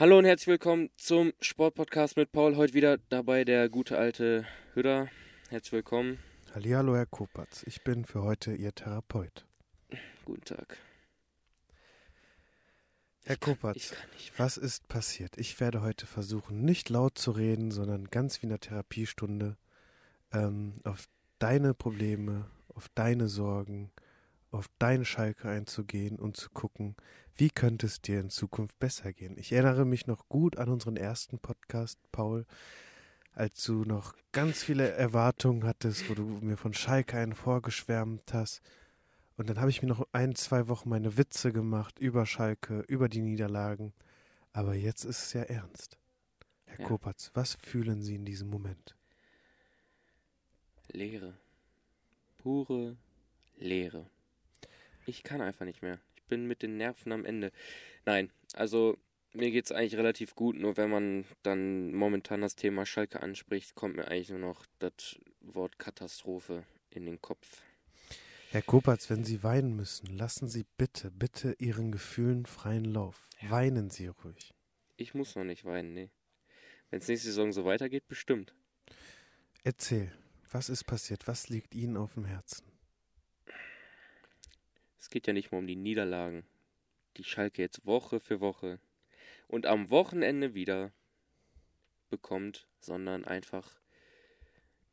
Hallo und herzlich willkommen zum Sportpodcast mit Paul. Heute wieder dabei der gute alte Hütter. Herzlich willkommen. Hallihallo, Herr Kopatz. Ich bin für heute Ihr Therapeut. Guten Tag. Herr Ich kann- Kopatz, kann nicht was ist passiert? Ich werde heute versuchen, nicht laut zu reden, sondern ganz wie in der Therapiestunde ähm, auf deine Probleme, auf deine Sorgen, auf deine Schalke einzugehen und zu gucken, wie könnte es dir in Zukunft besser gehen. Ich erinnere mich noch gut an unseren ersten Podcast, Paul, als du noch ganz viele Erwartungen hattest, wo du mir von Schalke einen vorgeschwärmt hast. Und dann habe ich mir noch ein, zwei Wochen meine Witze gemacht über Schalke, über die Niederlagen. Aber jetzt ist es ja ernst. Herr Ja. Kopatz, was fühlen Sie in diesem Moment? Leere. Pure Leere. Ich kann einfach nicht mehr. Bin mit den Nerven am Ende. Nein, also mir geht's eigentlich relativ gut, nur wenn man dann momentan das Thema Schalke anspricht, kommt mir eigentlich nur noch das Wort Katastrophe in den Kopf. Herr Kopatz, wenn Sie weinen müssen, lassen Sie bitte, bitte Ihren Gefühlen freien Lauf. Ja. Weinen Sie ruhig. Ich muss noch nicht weinen, nee. Wenn's nächste Saison so weitergeht, bestimmt. Erzähl, was ist passiert? Was liegt Ihnen auf dem Herzen? Es geht ja nicht mehr um die Niederlagen, die Schalke jetzt Woche für Woche und am Wochenende wieder bekommt, sondern einfach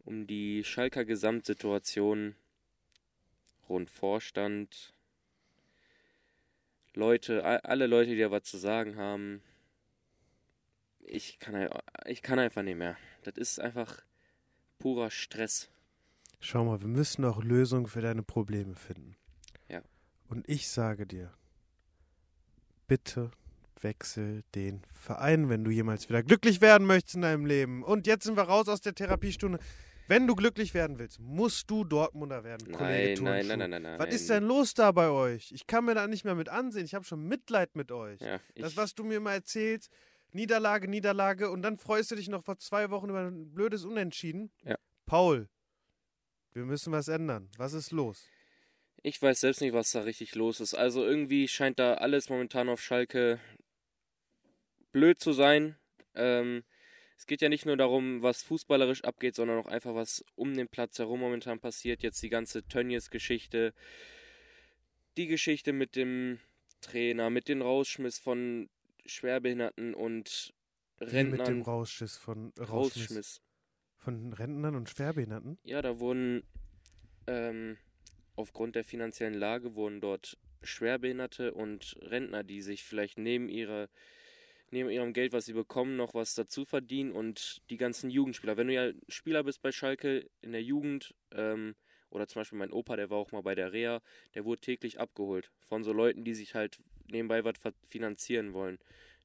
um die Schalker Gesamtsituation rund Vorstand, Leute, alle Leute, die da was zu sagen haben. Ich kann, ein- ich kann einfach nicht mehr. Das ist einfach purer Stress. Schau mal, wir müssen auch Lösungen für deine Probleme finden. Und ich sage dir, bitte wechsel den Verein, wenn du jemals wieder glücklich werden möchtest in deinem Leben. Und jetzt sind wir raus aus der Therapiestunde. Wenn du glücklich werden willst, musst du Dortmunder werden, Kollege Nein, nein, nein, nein, nein, nein. Was ist denn los da bei euch? Ich kann mir da nicht mehr mit ansehen. Ich habe schon Mitleid mit euch. Ja, das, was du mir mal erzählst, Niederlage, Niederlage, und dann freust du dich noch vor zwei Wochen über ein blödes Unentschieden. Ja. Paul, wir müssen was ändern. Was ist los? Ich weiß selbst nicht, was da richtig los ist. Also irgendwie scheint da alles momentan auf Schalke blöd zu sein. Ähm, es geht ja nicht nur darum, was fußballerisch abgeht, sondern auch einfach, was um den Platz herum momentan passiert. Jetzt die ganze Tönnies-Geschichte, die Geschichte mit dem Trainer, mit dem Rausschmiss von Schwerbehinderten und Wie mit dem Rentnern. Rausschiss von Rausschmiss. Rausschmiss. Von Rentnern und Schwerbehinderten? Ja, da wurden ähm, aufgrund der finanziellen Lage wurden dort Schwerbehinderte und Rentner, die sich vielleicht neben ihrer neben ihrem Geld, was sie bekommen, noch was dazu verdienen und die ganzen Jugendspieler. Wenn du ja Spieler bist bei Schalke in der Jugend ähm, oder zum Beispiel mein Opa, der war auch mal bei der Reha, der wurde täglich abgeholt von so Leuten, die sich halt nebenbei was finanzieren wollen.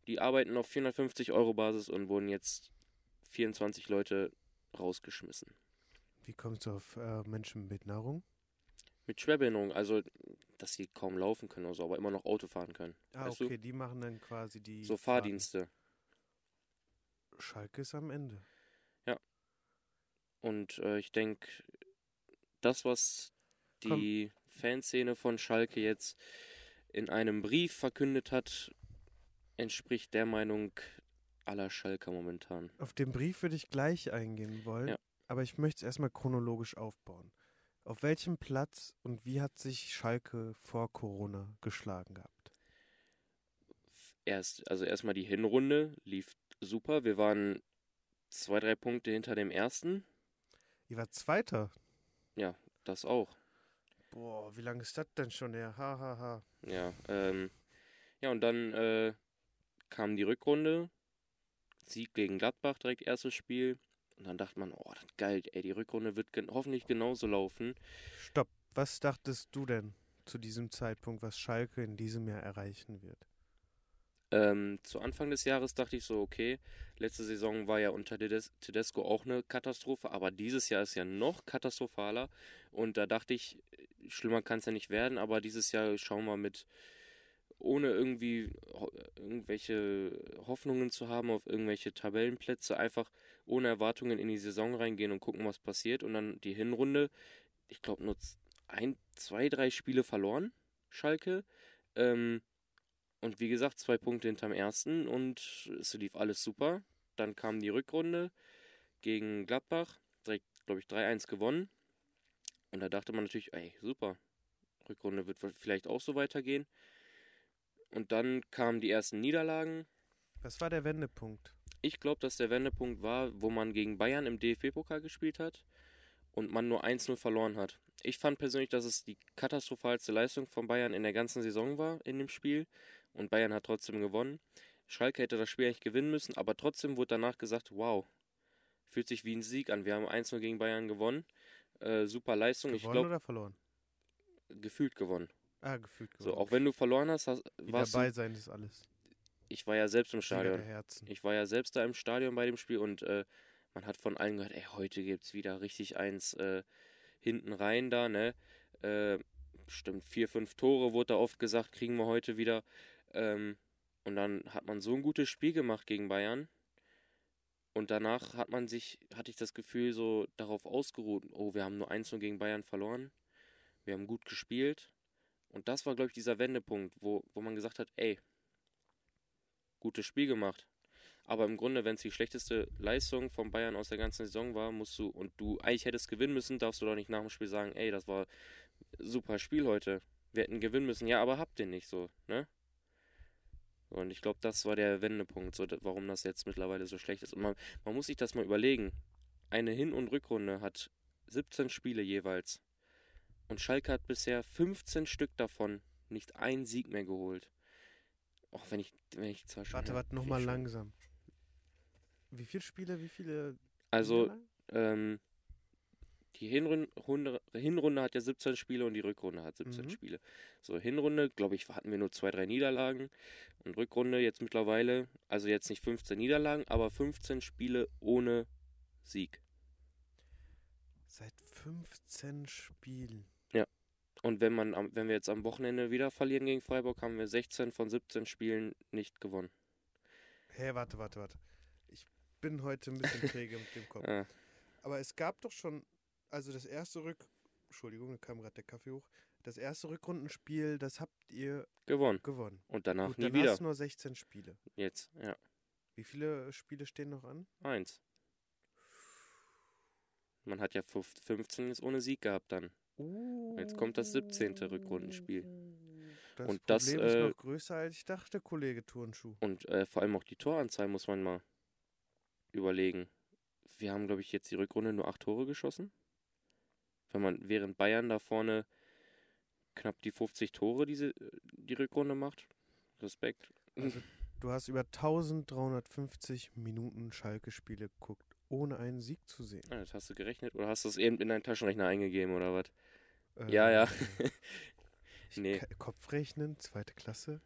Die arbeiten auf 450 Euro Basis und wurden jetzt 24 Leute rausgeschmissen. Wie kommst du auf äh, Menschen mit Nahrung? Mit Schwerbehinderung, also dass sie kaum laufen können oder so, aber immer noch Auto fahren können. Ah, Weißt du? okay, die machen dann quasi die. So. Fahrdienste. Schalke ist am Ende. Und äh, ich denke, das, was Komm. die Fanszene von Schalke jetzt in einem Brief verkündet hat, entspricht der Meinung aller Schalker momentan. Auf den Brief würde ich gleich eingehen wollen, Ja. aber ich möchte es erstmal chronologisch aufbauen. Auf welchem Platz und wie hat sich Schalke vor Corona geschlagen gehabt? Erst, also erstmal die Hinrunde lief super. Wir waren zwei, drei Punkte hinter dem ersten. Ihr war Zweiter. Das auch. Boah, wie lange ist das denn schon her? Ha, ha, ha. Ja, ähm, ja, und dann äh, kam die Rückrunde. Sieg gegen Gladbach, direkt erstes Spiel. Und dann dachte man, oh, das ist geil, ey, die Rückrunde wird gen hoffentlich genauso laufen. Stopp. Was dachtest du denn zu diesem Zeitpunkt, was Schalke in diesem Jahr erreichen wird? Ähm, zu Anfang des Jahres dachte ich so, okay, letzte Saison war ja unter Tedes Tedesco auch eine Katastrophe, aber dieses Jahr ist ja noch katastrophaler. Und da dachte ich, schlimmer kann es ja nicht werden, aber dieses Jahr schauen wir mit, ohne irgendwie irgendwelche Hoffnungen zu haben auf irgendwelche Tabellenplätze, einfach ohne Erwartungen in die Saison reingehen und gucken, was passiert. Und dann die Hinrunde, ich glaube, nur ein, zwei, drei Spiele verloren, Schalke. Ähm, Und wie gesagt, zwei Punkte hinterm ersten und es lief alles super. Dann kam die Rückrunde gegen Gladbach, direkt, glaube ich, 3-1 gewonnen. Und da dachte man natürlich, ey, super. Rückrunde wird vielleicht auch so weitergehen. Und dann kamen die ersten Niederlagen. Was war der Wendepunkt? Ich glaube, dass der Wendepunkt war, wo man gegen Bayern im DFB-Pokal gespielt hat und man nur 1-0 verloren hat. Ich fand persönlich, dass es die katastrophalste Leistung von Bayern in der ganzen Saison war in dem Spiel und Bayern hat trotzdem gewonnen. Schalke hätte das Spiel eigentlich gewinnen müssen, aber trotzdem wurde danach gesagt, wow, fühlt sich wie ein Sieg an. Wir haben 1-0 gegen Bayern gewonnen. Äh, super Leistung. Gewonnen ich glaube, oder verloren? gefühlt gewonnen. Ah, gefühlt gewonnen. So, auch wenn du verloren hast, hast warst dabei du, sein ist alles. ich war ja selbst im Stadion. Ich war ja selbst da im Stadion bei dem Spiel und äh, man hat von allen gehört, ey, heute gibt's wieder richtig eins äh, hinten rein da, ne? Äh, bestimmt vier, fünf Tore wurde da oft gesagt, kriegen wir heute wieder. Ähm, und dann hat man so ein gutes Spiel gemacht gegen Bayern. Und danach hat man sich, hatte ich das Gefühl, so darauf ausgeruht, oh, wir haben nur 1 gegen Bayern verloren. Wir haben gut gespielt. Und das war, glaube ich, dieser Wendepunkt, wo, wo man gesagt hat, ey, gutes Spiel gemacht. Aber im Grunde, wenn es die schlechteste Leistung von Bayern aus der ganzen Saison war, musst du, und du eigentlich hättest gewinnen müssen, darfst du doch nicht nach dem Spiel sagen, ey, das war super Spiel heute. Wir hätten gewinnen müssen. Ja, aber habt ihr nicht so, ne? Und ich glaube, das war der Wendepunkt, so, warum das jetzt mittlerweile so schlecht ist. Und man, man muss sich das mal überlegen. Eine Hin- und Rückrunde hat 17 Spiele jeweils. Und Schalke hat bisher 15 Stück davon nicht einen Sieg mehr geholt. Auch wenn ich, wenn ich zwar schon. Warte, warte, nochmal langsam. Wie viele Spiele, wie viele Also, ähm, die Hinrunde, Hinrunde hat ja 17 Spiele und die Rückrunde hat 17 Mhm. Spiele. So, Hinrunde, glaube ich, hatten wir nur zwei, drei Niederlagen. Und Rückrunde jetzt mittlerweile, also jetzt nicht 15 Niederlagen, aber 15 Spiele ohne Sieg. Seit 15 Spielen. Und wenn man wenn wir jetzt am Wochenende wieder verlieren gegen Freiburg, haben wir 16 von 17 Spielen nicht gewonnen. Hä, warte, warte, warte. Ich bin heute ein bisschen träge mit dem Kopf. Ah, Aber es gab doch schon, also das erste Rück... Entschuldigung, da kam gerade der Kaffee hoch. Das erste Rückrundenspiel, das habt ihr gewonnen. gewonnen. Und danach Gut, nie dann wieder. nur 16 Spiele. Jetzt, ja. Wie viele Spiele stehen noch an? Eins. Man hat ja 15 15 jetzt ohne Sieg gehabt dann. Jetzt kommt das 17. Rückrundenspiel. Das Und das, Problem ist äh, noch größer, als ich dachte, Kollege Turnschuh. Und äh, vor allem auch die Toranzahl muss man mal überlegen. Wir haben, glaube ich, jetzt die Rückrunde nur acht Tore geschossen. Wenn man während Bayern da vorne knapp die 50 Tore diese die Rückrunde macht. Respekt. Also, du hast über 1350 Minuten Schalke-Spiele geguckt, ohne einen Sieg zu sehen. Ah, das hast du gerechnet oder hast du es eben in deinen Taschenrechner eingegeben oder was? Äh, Ja, ja. ich Nee. Kopfrechnen, zweite Klasse.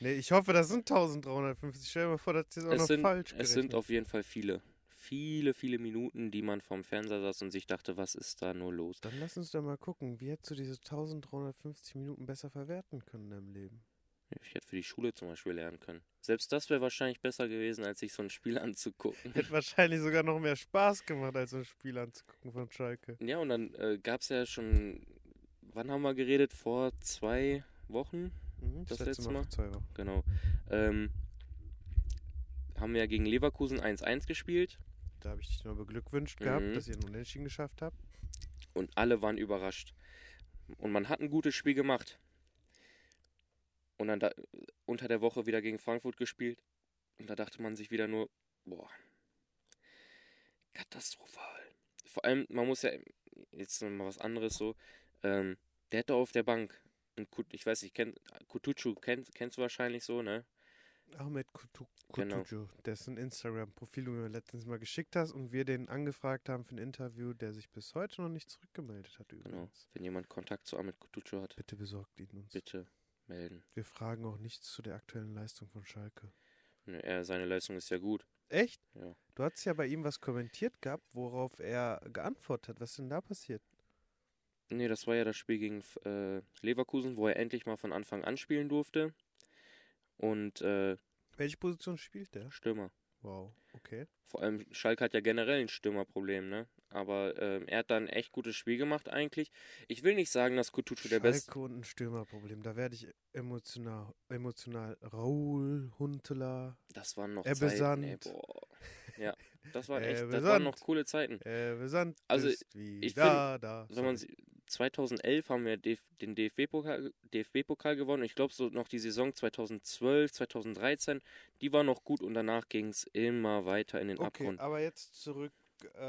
Nee, ich hoffe, das sind 1350. Stell dir mal vor, das ist auch Es noch sind, falsch es sind gerechnet. auf jeden Fall viele. Viele, viele Minuten, die man vorm Fernseher saß und sich dachte, was ist da nur los? Dann lass uns doch mal gucken, wie hättest du diese 1350 Minuten besser verwerten können in deinem Leben? Ich hätte für die Schule zum Beispiel lernen können. Selbst das wäre wahrscheinlich besser gewesen, als sich so ein Spiel anzugucken. Hätte wahrscheinlich sogar noch mehr Spaß gemacht, als so ein Spiel anzugucken von Schalke. Ja, und dann äh, gab es ja schon, wann haben wir geredet? Vor zwei Wochen? Mhm, Das letzte letzte Mal? vor zwei Wochen. Genau. Ähm, haben wir ja gegen Leverkusen 1-1 gespielt Da habe ich dich nur beglückwünscht gehabt, Mhm. dass ihr einen Unentschieden geschafft habt. und alle waren überrascht. Und man hat ein gutes Spiel gemacht. Und dann da, unter der Woche wieder gegen Frankfurt gespielt. Und da dachte man sich wieder nur, boah, katastrophal. Vor allem, man muss ja, jetzt mal was anderes so, ähm, der da auf der Bank, ein Kut, ich weiß nicht, kenn, Kutucu kennt, kennst du wahrscheinlich so, ne? Ahmed Kutu- Genau. Kutucu, dessen Instagram-Profil du mir letztens mal geschickt hast und wir den angefragt haben für ein Interview, der sich bis heute noch nicht zurückgemeldet hat Genau. übrigens. Wenn jemand Kontakt zu Ahmed Kutucu hat, Bitte besorgt ihn uns. bitte melden. Wir fragen auch nichts zu der aktuellen Leistung von Schalke. Ne, Er, seine Leistung ist ja gut. Echt? Ja. Du hast ja bei ihm was kommentiert gehabt, worauf er geantwortet hat. Was ist denn da passiert? Nee, das war ja das Spiel gegen äh, Leverkusen, wo er endlich mal von Anfang an spielen durfte. Und äh, Welche Position spielt der? Stürmer. Wow, okay. Vor allem Schalke hat ja generell ein Stürmerproblem, ne? Aber ähm, er hat dann echt gutes Spiel gemacht eigentlich. Ich will nicht sagen, dass Kutucu der beste. Schalke und ein Stürmerproblem. Da werde ich emotional. emotional. Raul, Huntela, Das waren noch Zeiten, ey. Ja, das war echt, das waren noch coole Zeiten. äh, Sand Also, ich wieder da. Wenn man Sorry. sie- 2011 haben wir den DFB-Pokal DFB-Pokal gewonnen. Ich glaube, so noch die Saison 2012, 2013, die war noch gut und danach ging es immer weiter in den Okay, Abgrund. aber jetzt zurück.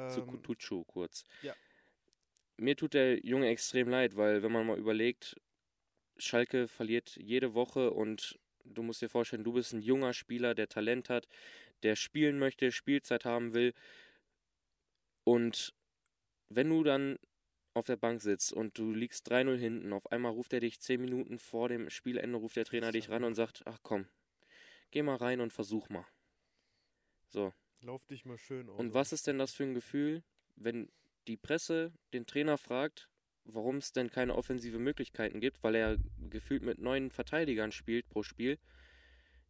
Zu Ähm, Kutucu kurz. ja. Mir tut der Junge extrem leid, weil wenn man mal überlegt, Schalke verliert jede Woche und du musst dir vorstellen, du bist ein junger Spieler, der Talent hat, der spielen möchte, Spielzeit haben will. Und wenn du dann auf der Bank sitzt und du liegst 3-0 hinten, auf einmal ruft er dich 10 Minuten vor dem Spielende, ruft der Trainer dich ran und sagt, ach komm, geh mal rein und versuch mal. So, Lauf dich mal schön auf. und was ist denn das für ein Gefühl, wenn die Presse den Trainer fragt, warum es denn keine offensive Möglichkeiten gibt, weil er gefühlt mit neun Verteidigern spielt pro Spiel?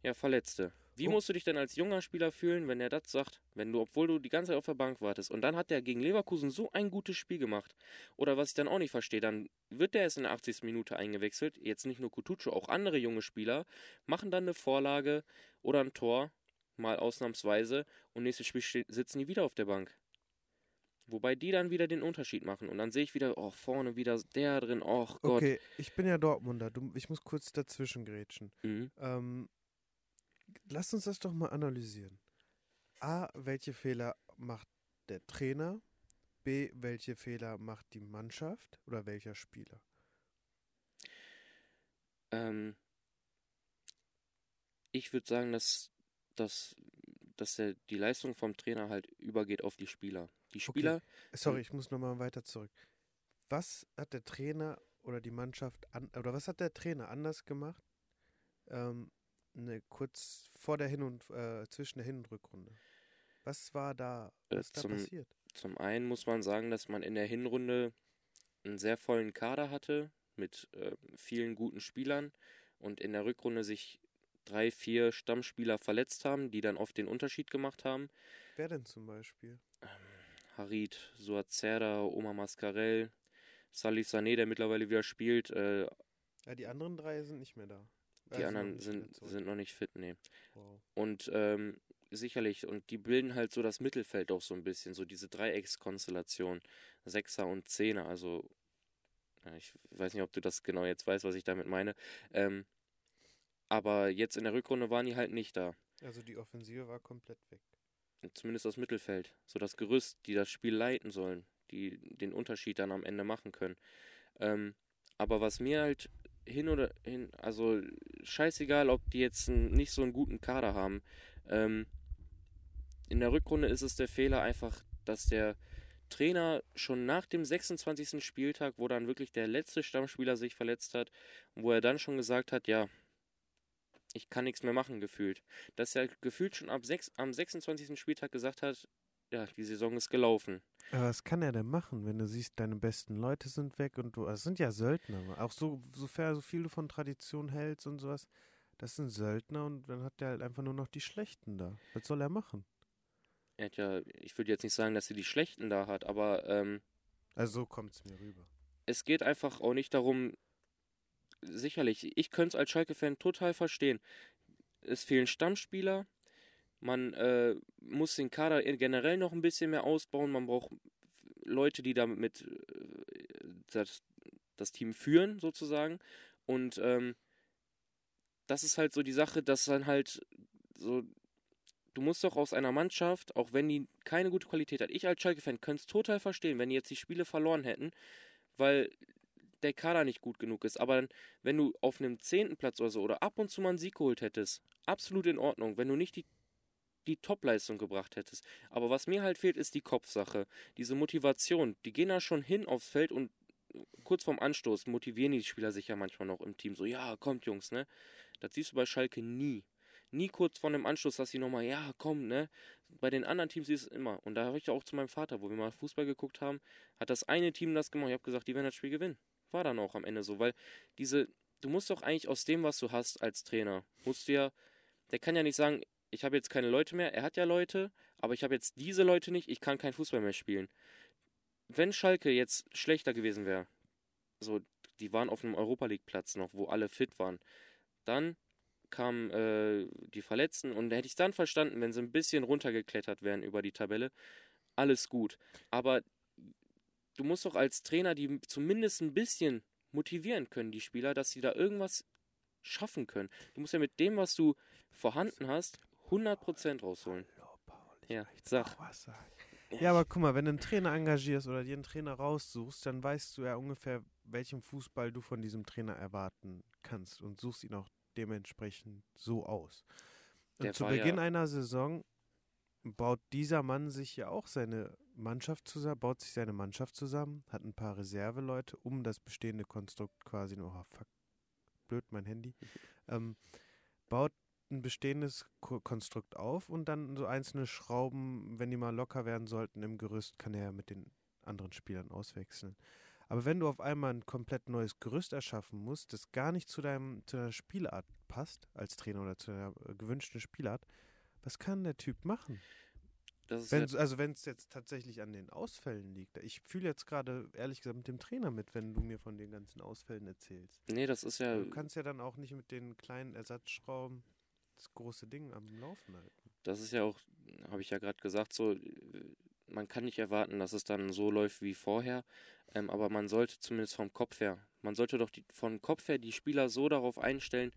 Ja, Verletzte. Wie Oh. musst du dich denn als junger Spieler fühlen, wenn er das sagt? Wenn du, obwohl du die ganze Zeit auf der Bank wartest und dann hat er gegen Leverkusen so ein gutes Spiel gemacht. Oder was ich dann auch nicht verstehe, dann wird der erst in der 80. Minute eingewechselt. Jetzt nicht nur Kutucu, auch andere junge Spieler machen dann eine Vorlage oder ein Tor, mal ausnahmsweise, und nächstes Spiel sitzen die wieder auf der Bank. Wobei die dann wieder den Unterschied machen. Und dann sehe ich wieder, oh, vorne wieder der drin, oh Gott. Okay, ich bin ja Dortmunder. Du, ich muss kurz dazwischen grätschen. Mhm. Ähm, lass uns das doch mal analysieren. A, welche Fehler macht der Trainer? B, welche Fehler macht die Mannschaft oder welcher Spieler? Ähm, ich würde sagen, dass, dass, dass der, die Leistung vom Trainer halt übergeht auf die Spieler. Die Spieler, Sorry, ich muss nochmal weiter zurück. Was hat der Trainer oder die Mannschaft an, oder was hat der Trainer anders gemacht? Ähm, ne, kurz vor der Hin- und äh, zwischen der Hin- und Rückrunde. Was war da, Äh, was da zum- passiert? zum einen muss man sagen, dass man in der Hinrunde einen sehr vollen Kader hatte mit äh, vielen guten Spielern und in der Rückrunde sich drei, vier Stammspieler verletzt haben, die dann oft den Unterschied gemacht haben. Wer denn zum Beispiel? Harid, Suazerda, Omar Mascarell, Salif Sané, der mittlerweile wieder spielt. Äh, Ja, die anderen drei sind nicht mehr da. die Also anderen sind, sind noch nicht fit, nee. Wow. Und ähm, sicherlich, und die bilden halt so das Mittelfeld auch so ein bisschen, so diese Dreieckskonstellation, Sechser und Zehner, also ich weiß nicht, ob du das genau jetzt weißt, was ich damit meine. Ähm, aber jetzt in der Rückrunde waren die halt nicht da. Also die Offensive war komplett weg. Zumindest das Mittelfeld. So das Gerüst, die das Spiel leiten sollen, die den Unterschied dann am Ende machen können. Ähm, aber was mir halt hin oder hin, also scheißegal, ob die jetzt nicht so einen guten Kader haben. Ähm, in der Rückrunde ist es der Fehler einfach, dass der Trainer schon nach dem 26. Spieltag, wo dann wirklich der letzte Stammspieler sich verletzt hat, wo er dann schon gesagt hat, ja, ich kann nichts mehr machen, gefühlt. Dass er gefühlt schon ab sechs, am 26. Spieltag gesagt hat, ja, die Saison ist gelaufen. Aber was kann er denn machen, wenn du siehst, deine besten Leute sind weg und du, das sind ja Söldner, auch so, sofern so viel du von Tradition hältst und sowas, das sind Söldner und dann hat der halt einfach nur noch die Schlechten da. Was soll er machen? Er hat ja, ich würde jetzt nicht sagen, dass er die Schlechten da hat, aber ähm, Also so kommt es mir rüber. es geht einfach auch nicht darum, sicherlich, ich könnte es als Schalke-Fan total verstehen. Es fehlen Stammspieler, man äh, muss den Kader generell noch ein bisschen mehr ausbauen, man braucht Leute, die damit äh, das, das Team führen, sozusagen. Und ähm, das ist halt so die Sache, dass dann halt so, du musst doch aus einer Mannschaft, auch wenn die keine gute Qualität hat, ich als Schalke-Fan könnte es total verstehen, wenn die jetzt die Spiele verloren hätten, weil der Kader nicht gut genug ist. Aber wenn du auf einem zehnten Platz oder so oder ab und zu mal einen Sieg geholt hättest, absolut in Ordnung. Wenn du nicht die, die Top-Leistung gebracht hättest. Aber was mir halt fehlt, ist die Kopfsache. Diese Motivation. Die gehen da schon hin aufs Feld und kurz vorm Anstoß motivieren die Spieler sich ja manchmal noch im Team. So, ja, kommt Jungs, ne? Das siehst du bei Schalke nie. Nie kurz vor dem Anstoß, dass sie nochmal, ja, komm, ne? Bei den anderen Teams ist es immer. Und da habe ich auch zu meinem Vater, wo wir mal Fußball geguckt haben, hat das eine Team das gemacht. Ich habe gesagt, die werden das Spiel gewinnen. War dann auch am Ende so, weil diese, du musst doch eigentlich aus dem, was du hast als Trainer, musst du ja, der kann ja nicht sagen, ich habe jetzt keine Leute mehr, er hat ja Leute, aber ich habe jetzt diese Leute nicht, ich kann kein Fußball mehr spielen. Wenn Schalke jetzt schlechter gewesen wäre, so, die waren auf einem Europa League Platz noch, wo alle fit waren, dann kamen äh, die Verletzten und hätte ich dann verstanden, wenn sie ein bisschen runtergeklettert wären über die Tabelle, alles gut. Aber du musst doch als Trainer die zumindest ein bisschen motivieren können, die Spieler, dass sie da irgendwas schaffen können. Du musst ja mit dem, was du vorhanden hast, 100% rausholen. Ich Ja, möchte sag. Ja, aber guck mal, wenn du einen Trainer engagierst oder dir einen Trainer raussuchst, dann weißt du ja ungefähr, welchen Fußball du von diesem Trainer erwarten kannst und suchst ihn auch dementsprechend so aus. Und Der zu Beginn ja- einer Saison baut dieser Mann sich ja auch seine Mannschaft zusammen, baut sich seine Mannschaft zusammen, hat ein paar Reserveleute, um das bestehende Konstrukt quasi noch, oh, fuck, blöd, mein Handy, ähm, baut ein bestehendes Ko Konstrukt auf und dann so einzelne Schrauben, wenn die mal locker werden sollten im Gerüst, kann er ja mit den anderen Spielern auswechseln. Aber wenn du auf einmal ein komplett neues Gerüst erschaffen musst, das gar nicht zu, deinem, zu deiner Spielart passt, als Trainer oder zu deiner äh, gewünschten Spielart, was kann der Typ machen? Wenn, also wenn es jetzt tatsächlich an den Ausfällen liegt. Ich fühle jetzt gerade, ehrlich gesagt, mit dem Trainer mit, wenn du mir von den ganzen Ausfällen erzählst. nee, das ist ja, Du kannst ja dann auch nicht mit den kleinen Ersatzschrauben das große Ding am Laufen halten. das ist ja auch, habe ich ja gerade gesagt, so, man kann nicht erwarten, dass es dann so läuft wie vorher, ähm, aber man sollte zumindest vom Kopf her, man sollte doch die, vom Kopf her die Spieler so darauf einstellen,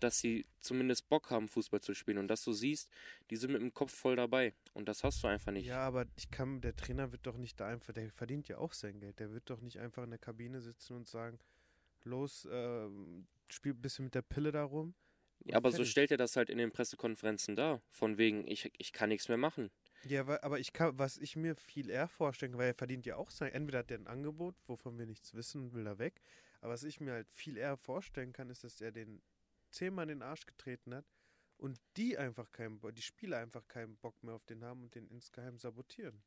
dass sie zumindest Bock haben, Fußball zu spielen und dass du siehst, die sind mit dem Kopf voll dabei und das hast du einfach nicht. Ja, aber ich kann, der Trainer wird doch nicht da einfach, der verdient ja auch sein Geld. Der wird doch nicht einfach in der Kabine sitzen und sagen, los, ähm, spiel ein bisschen mit der Pille da rum. Ja, aber so stellt er das halt in den Pressekonferenzen dar, von wegen, ich, ich kann nichts mehr machen. Ja, aber ich kann, was ich mir viel eher vorstellen kann, weil er verdient ja auch sein, entweder hat er ein Angebot, wovon wir nichts wissen und will da weg, aber was ich mir halt viel eher vorstellen kann, ist, dass er den zehnmal in den Arsch getreten hat und die einfach keinen, die Spieler einfach keinen Bock mehr auf den haben und den insgeheim sabotieren.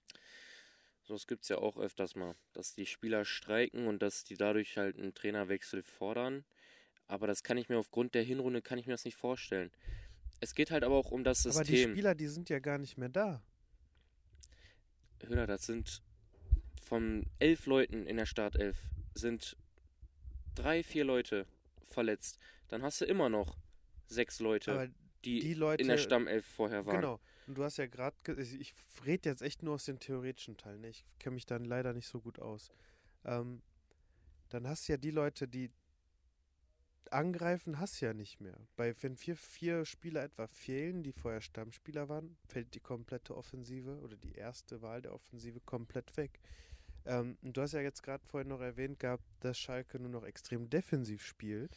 So, das gibt es ja auch öfters mal, dass die Spieler streiken und dass die dadurch halt einen Trainerwechsel fordern. Aber das kann ich mir aufgrund der Hinrunde kann ich mir das nicht vorstellen. Es geht halt aber auch um das Aber die System. Spieler, die sind ja gar nicht mehr da. Hör, das sind von elf Leuten in der Startelf sind drei, vier Leute verletzt. Dann hast du immer noch sechs Leute, die, die Leute, in der Stammelf vorher waren. Genau. Und du hast ja gerade, ich rede jetzt echt nur aus dem theoretischen Teil, ne? ich kenne mich dann leider nicht so gut aus. Ähm, dann hast du ja die Leute, die angreifen, hast du ja nicht mehr. Bei, wenn vier, vier Spieler etwa fehlen, die vorher Stammspieler waren, fällt die komplette Offensive oder die erste Wahl der Offensive komplett weg. Ähm, und du hast ja jetzt gerade vorhin noch erwähnt gehabt, dass Schalke nur noch extrem defensiv spielt.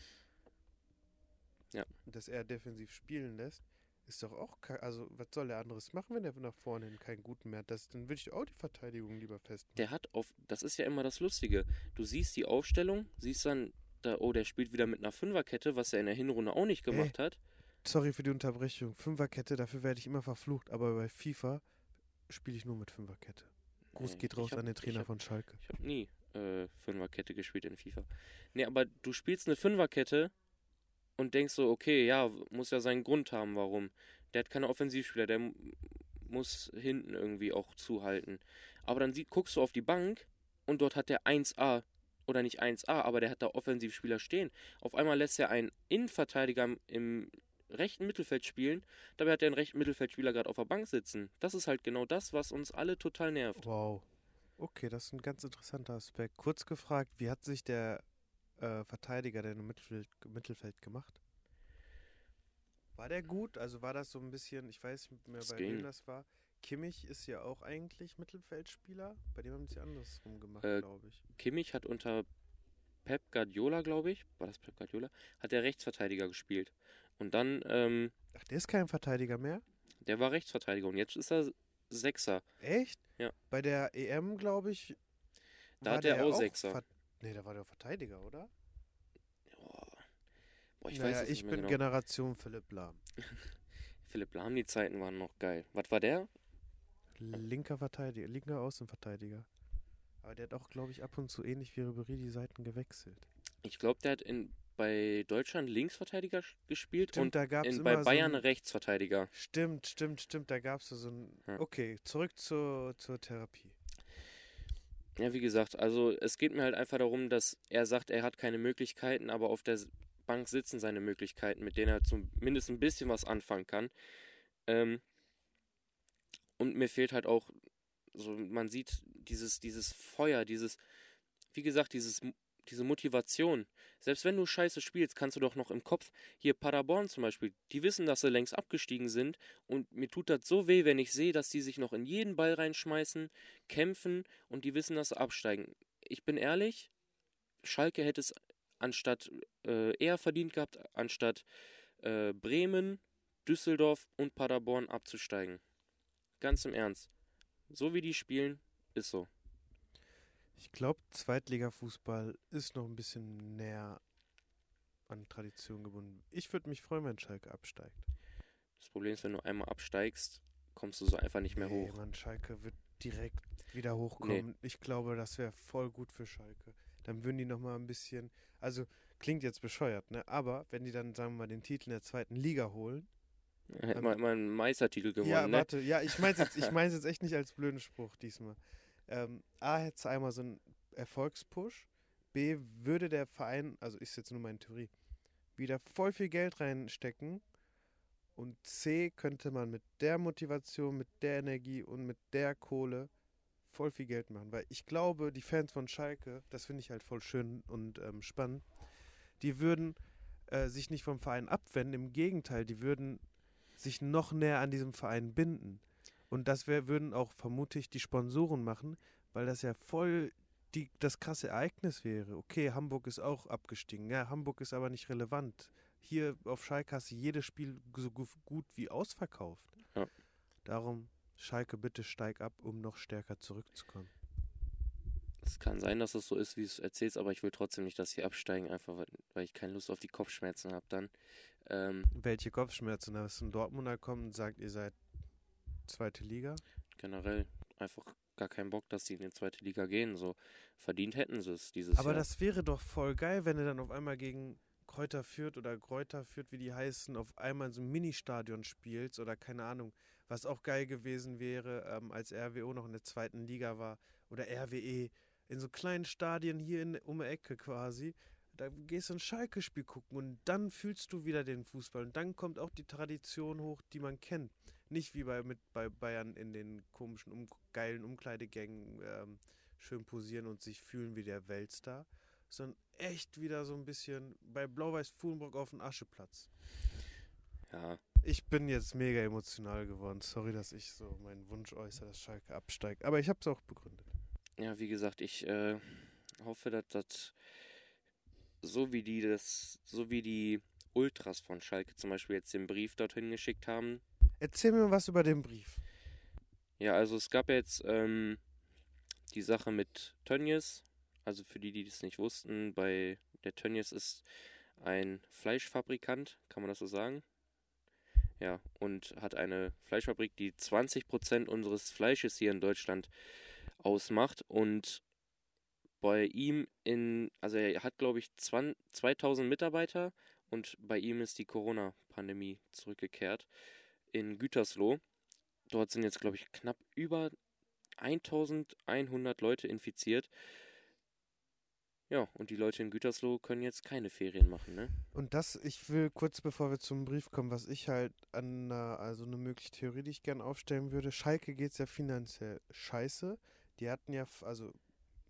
Ja. Dass er defensiv spielen lässt. Ist doch auch, also was soll er anderes machen, wenn er nach vorne hin keinen guten mehr hat? Das, dann würde ich auch die Verteidigung lieber festmachen. Der hat auf, das ist ja immer das Lustige. Du siehst die Aufstellung, siehst dann, da, oh, der spielt wieder mit einer Fünferkette, was er in der Hinrunde auch nicht gemacht hat. Sorry für die Unterbrechung. Fünferkette, dafür werde ich immer verflucht, aber bei FIFA spiele ich nur mit Fünferkette. Gruß Nee, geht raus hab- an den Trainer hab- von Schalke. Ich habe nie äh, Fünferkette gespielt in FIFA. Nee, aber du spielst eine Fünferkette und denkst so, okay, ja, muss ja seinen Grund haben, warum. Der hat keine Offensivspieler, der muss hinten irgendwie auch zuhalten. Aber dann sie- guckst du auf die Bank und dort hat der 1A oder nicht 1A, aber der hat da Offensivspieler stehen. Auf einmal lässt er einen Innenverteidiger im rechten Mittelfeld spielen, dabei hat er einen rechten Mittelfeldspieler gerade auf der Bank sitzen. Das ist halt genau das, was uns alle total nervt. Wow. Okay, das ist ein ganz interessanter Aspekt. Kurz gefragt, wie hat sich der äh, Verteidiger denn im Mittelfeld, Mittelfeld gemacht? War der gut? Also war das so ein bisschen, ich weiß nicht mehr, Das bei wem das war. Kimmich ist ja auch eigentlich Mittelfeldspieler. Bei dem haben sie andersrum gemacht, Äh, glaube ich. Kimmich hat unter Pep Guardiola, glaube ich, war das Pep Guardiola, hat der Rechtsverteidiger gespielt. Und dann, ähm, Ach, der ist kein Verteidiger mehr? der war Rechtsverteidiger und jetzt ist er Sechser. Echt? Ja. Bei der EM, glaube ich. Da war hat der der auch Sechser. Nee, da war der Verteidiger, oder? Boah, Boah ich naja, weiß es ich bin genau. Generation Philipp Lahm. Philipp Lahm, die Zeiten waren noch geil. Was war der? Linker Verteidiger, linker Außenverteidiger. Aber der hat auch, glaube ich, ab und zu ähnlich wie Ribéry die Seiten gewechselt. Ich glaube, der hat in bei Deutschland Linksverteidiger gespielt Stimmt, und in, bei so Bayern ein- Rechtsverteidiger. Stimmt, stimmt, stimmt. Da gab es so ein. Ja. Okay, zurück zur, zur Therapie. Ja, wie gesagt, also es geht mir halt einfach darum, dass er sagt, er hat keine Möglichkeiten, aber auf der Bank sitzen seine Möglichkeiten, mit denen er zumindest ein bisschen was anfangen kann. Ähm, und mir fehlt halt auch, so man sieht dieses, dieses Feuer, dieses, wie gesagt, dieses, diese Motivation. Selbst wenn du scheiße spielst, kannst du doch noch im Kopf, hier Paderborn zum Beispiel, die wissen, dass sie längst abgestiegen sind und mir tut das so weh, wenn ich sehe, dass die sich noch in jeden Ball reinschmeißen, kämpfen und die wissen, dass sie absteigen. Ich bin ehrlich, Schalke hätte es anstatt äh, eher verdient gehabt, anstatt äh, Bremen, Düsseldorf und Paderborn abzusteigen. Ganz im Ernst. So wie die spielen, ist so. Ich glaube, Zweitliga-Fußball ist noch ein bisschen näher an Tradition gebunden. Ich würde mich freuen, wenn Schalke absteigt. Das Problem ist, wenn du einmal absteigst, kommst du so einfach nicht mehr Nee, hoch. Mann, Schalke wird direkt wieder hochkommen. Ich glaube, das wäre voll gut für Schalke. Dann würden die nochmal ein bisschen, also klingt jetzt bescheuert, ne? Aber wenn die dann, sagen wir mal, den Titel in der zweiten Liga holen. Hätte man immer einen Meistertitel gewonnen, ja, ne? warte, ja, ich meine jetzt, ich jetzt echt nicht als blöden Spruch diesmal. Ähm, A, hätte es einmal so einen Erfolgspush. B, würde der Verein, also ist jetzt nur meine Theorie, wieder voll viel Geld reinstecken. Und C, könnte man mit der Motivation, mit der Energie und mit der Kohle voll viel Geld machen. Weil ich glaube, die Fans von Schalke, das finde ich halt voll schön und ähm, spannend, die würden äh, sich nicht vom Verein abwenden. Im Gegenteil, die würden sich noch näher an diesem Verein binden. Und das wär, würden auch vermutlich die Sponsoren machen, weil das ja voll die, das krasse Ereignis wäre. Okay, Hamburg ist auch abgestiegen. Ja, Hamburg ist aber nicht relevant. Hier auf Schalke hast du jedes Spiel so gu- gut wie ausverkauft. Ja. Darum, Schalke, bitte steig ab, um noch stärker zurückzukommen. Es kann sein, dass es so ist, wie du es erzählst, aber ich will trotzdem nicht, dass sie absteigen, einfach weil, ich keine Lust auf die Kopfschmerzen habe dann. Ähm, Welche Kopfschmerzen? Da ist ein Dortmunder kommt und sagt, ihr seid zweite Liga. generell einfach gar keinen Bock, dass sie in die zweite Liga gehen. So verdient hätten sie es dieses Aber Jahr. das wäre doch voll geil, wenn er dann auf einmal gegen Kräuter führt oder Kräuter führt, wie die heißen, auf einmal in so einem Ministadion spielst oder keine Ahnung. Was auch geil gewesen wäre, ähm, als RWO noch in der zweiten Liga war oder RWE in so kleinen Stadien hier in, um die Ecke quasi. Da gehst du ein Schalke-Spiel gucken und dann fühlst du wieder den Fußball und dann kommt auch die Tradition hoch, die man kennt. Nicht wie bei, mit, bei Bayern in den komischen, um, geilen Umkleidegängen ähm, schön posieren und sich fühlen wie der Weltstar, sondern echt wieder so ein bisschen bei Blau-Weiß Fuhlenbrock auf dem Ascheplatz. ja, Ich bin jetzt mega emotional geworden. Sorry, dass ich so meinen Wunsch äußere, dass Schalke absteigt. Aber ich habe es auch begründet. ja, wie gesagt, ich äh, hoffe, dass das so wie die das, so wie die Ultras von Schalke zum Beispiel jetzt den Brief dorthin geschickt haben, Erzähl mir was über den Brief. Ja, also es gab jetzt ähm, die Sache mit Tönnies. Also für die, die das nicht wussten, bei der Tönnies ist ein Fleischfabrikant, kann man das so sagen? Ja, und hat eine Fleischfabrik, die 20% unseres Fleisches hier in Deutschland ausmacht. Und bei ihm in, also er hat glaube ich 20, 2000 Mitarbeiter und bei ihm ist die Corona-Pandemie zurückgekehrt in Gütersloh. Dort sind jetzt, glaube ich, knapp über 1100 Leute infiziert. Ja, und die Leute in Gütersloh können jetzt keine Ferien machen, ne? Und das, ich will kurz bevor wir zum Brief kommen, was ich halt an einer, also eine mögliche Theorie, die ich gern aufstellen würde. Schalke geht es ja finanziell scheiße. Die hatten ja, also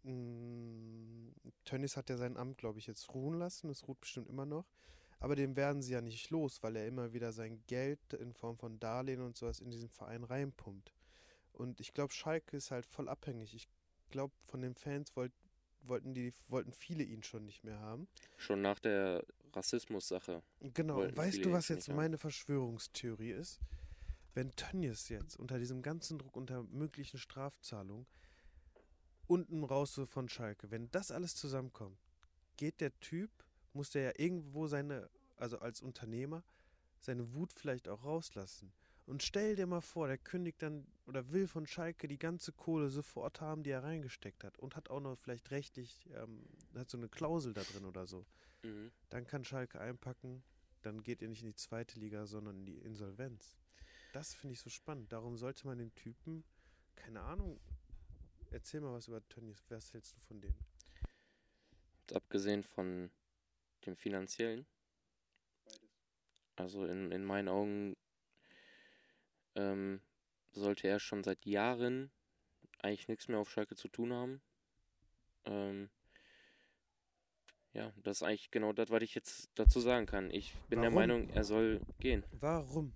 mh, Tönnies hat ja sein Amt, glaube ich, jetzt ruhen lassen. Es ruht bestimmt immer noch. Aber den werden sie ja nicht los, weil er immer wieder sein Geld in Form von Darlehen und sowas in diesen Verein reinpumpt. Und ich glaube, Schalke ist halt voll abhängig. Ich glaube, von den Fans wollt, wollten die, wollten viele ihn schon nicht mehr haben. Schon nach der Rassismus-Sache. Genau, und weißt du, was jetzt meine Verschwörungstheorie ist? Wenn Tönnies jetzt unter diesem ganzen Druck, unter möglichen Strafzahlungen, unten raus so von Schalke, wenn das alles zusammenkommt, geht der Typ, muss der ja irgendwo seine, also als Unternehmer, seine Wut vielleicht auch rauslassen. Und stell dir mal vor, der kündigt dann oder will von Schalke die ganze Kohle sofort haben, die er reingesteckt hat und hat auch noch vielleicht rechtlich ähm, hat so eine Klausel da drin oder so. Mhm. Dann kann Schalke einpacken, dann geht ihr nicht in die zweite Liga, sondern in die Insolvenz. Das finde ich so spannend. Darum sollte man den Typen, keine Ahnung, erzähl mal was über Tönnies. Was hältst du von dem? Jetzt abgesehen von dem finanziellen. Also in, in meinen Augen ähm, sollte er schon seit Jahren eigentlich nichts mehr auf Schalke zu tun haben. Ähm, ja, das ist eigentlich genau das, was ich jetzt dazu sagen kann. Ich bin der Warum? Meinung, er soll gehen. Warum?